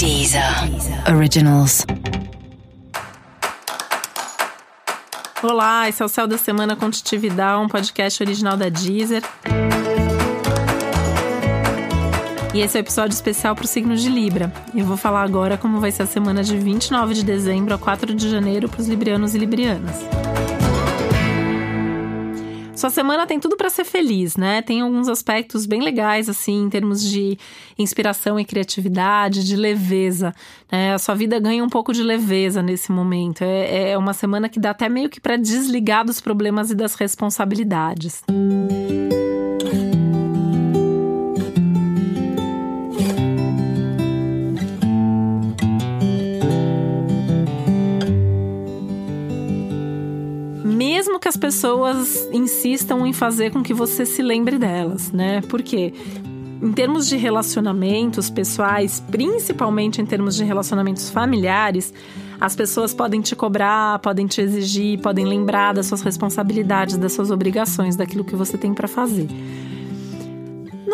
Deezer Originals. Olá, esse é o Céu da Semana com um podcast original da Deezer. E esse é o um episódio especial para o signo de Libra. Eu vou falar agora como vai ser a semana de 29 de dezembro a 4 de janeiro para os librianos e librianas. Sua semana tem tudo para ser feliz, né? Tem alguns aspectos bem legais, assim, em termos de inspiração e criatividade, de leveza. Né? A sua vida ganha um pouco de leveza nesse momento. É, é uma semana que dá até meio que para desligar dos problemas e das responsabilidades. Música pessoas insistam em fazer com que você se lembre delas, né? Porque em termos de relacionamentos pessoais, principalmente em termos de relacionamentos familiares, as pessoas podem te cobrar, podem te exigir, podem lembrar das suas responsabilidades, das suas obrigações, daquilo que você tem para fazer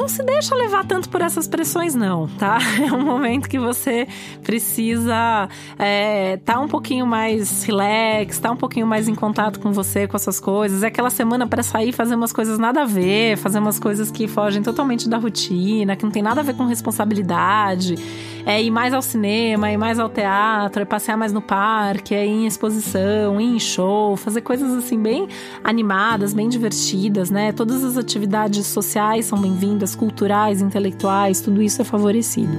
não se deixa levar tanto por essas pressões, não, tá? É um momento que você precisa é, tá um pouquinho mais relax, tá um pouquinho mais em contato com você, com essas coisas. É aquela semana para sair fazer umas coisas nada a ver, fazer umas coisas que fogem totalmente da rotina, que não tem nada a ver com responsabilidade. É ir mais ao cinema, ir mais ao teatro, é passear mais no parque, é ir em exposição, ir em show, fazer coisas assim bem animadas, bem divertidas, né? Todas as atividades sociais são bem-vindas culturais, intelectuais, tudo isso é favorecido.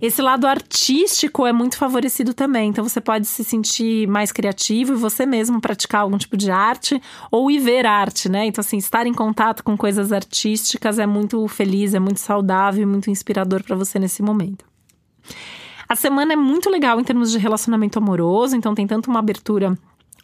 Esse lado artístico é muito favorecido também, então você pode se sentir mais criativo e você mesmo praticar algum tipo de arte ou ir ver arte, né? Então, assim, estar em contato com coisas artísticas é muito feliz, é muito saudável e muito inspirador para você nesse momento. A semana é muito legal em termos de relacionamento amoroso, então tem tanto uma abertura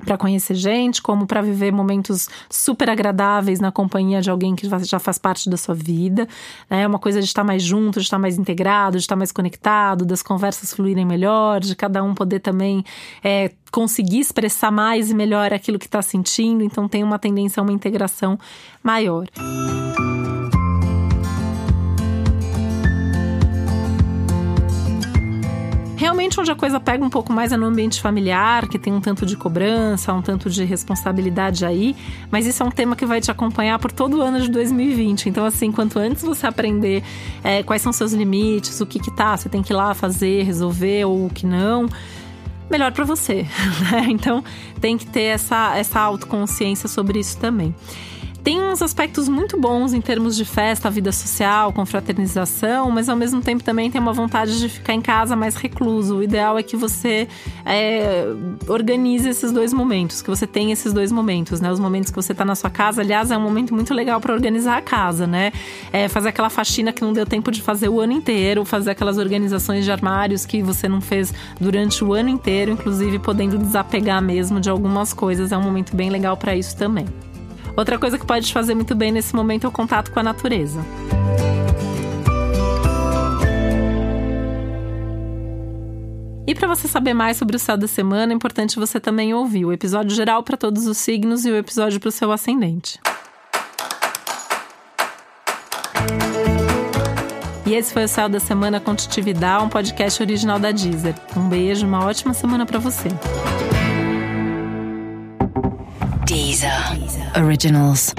para conhecer gente, como para viver momentos super agradáveis na companhia de alguém que já faz parte da sua vida. É uma coisa de estar mais junto, de estar mais integrado, de estar mais conectado, das conversas fluírem melhor, de cada um poder também é, conseguir expressar mais e melhor aquilo que está sentindo. Então tem uma tendência a uma integração maior. Realmente, onde a coisa pega um pouco mais é no ambiente familiar, que tem um tanto de cobrança, um tanto de responsabilidade aí, mas isso é um tema que vai te acompanhar por todo o ano de 2020. Então, assim, quanto antes você aprender é, quais são seus limites, o que que tá, você tem que ir lá fazer, resolver ou o que não melhor para você, né? Então tem que ter essa, essa autoconsciência sobre isso também. Tem uns aspectos muito bons em termos de festa, vida social, confraternização, mas ao mesmo tempo também tem uma vontade de ficar em casa mais recluso. O ideal é que você é, organize esses dois momentos, que você tenha esses dois momentos, né? Os momentos que você está na sua casa, aliás, é um momento muito legal para organizar a casa, né? É fazer aquela faxina que não deu tempo de fazer o ano inteiro, fazer aquelas organizações de armários que você não fez durante o ano inteiro, inclusive podendo desapegar mesmo de algumas coisas. É um momento bem legal para isso também. Outra coisa que pode te fazer muito bem nesse momento é o contato com a natureza. E para você saber mais sobre o céu da semana, é importante você também ouvir o episódio geral para todos os signos e o episódio para o seu ascendente. E esse foi o Céu da Semana com Titividade, um podcast original da Deezer. Um beijo, uma ótima semana para você. Deezer. Originals.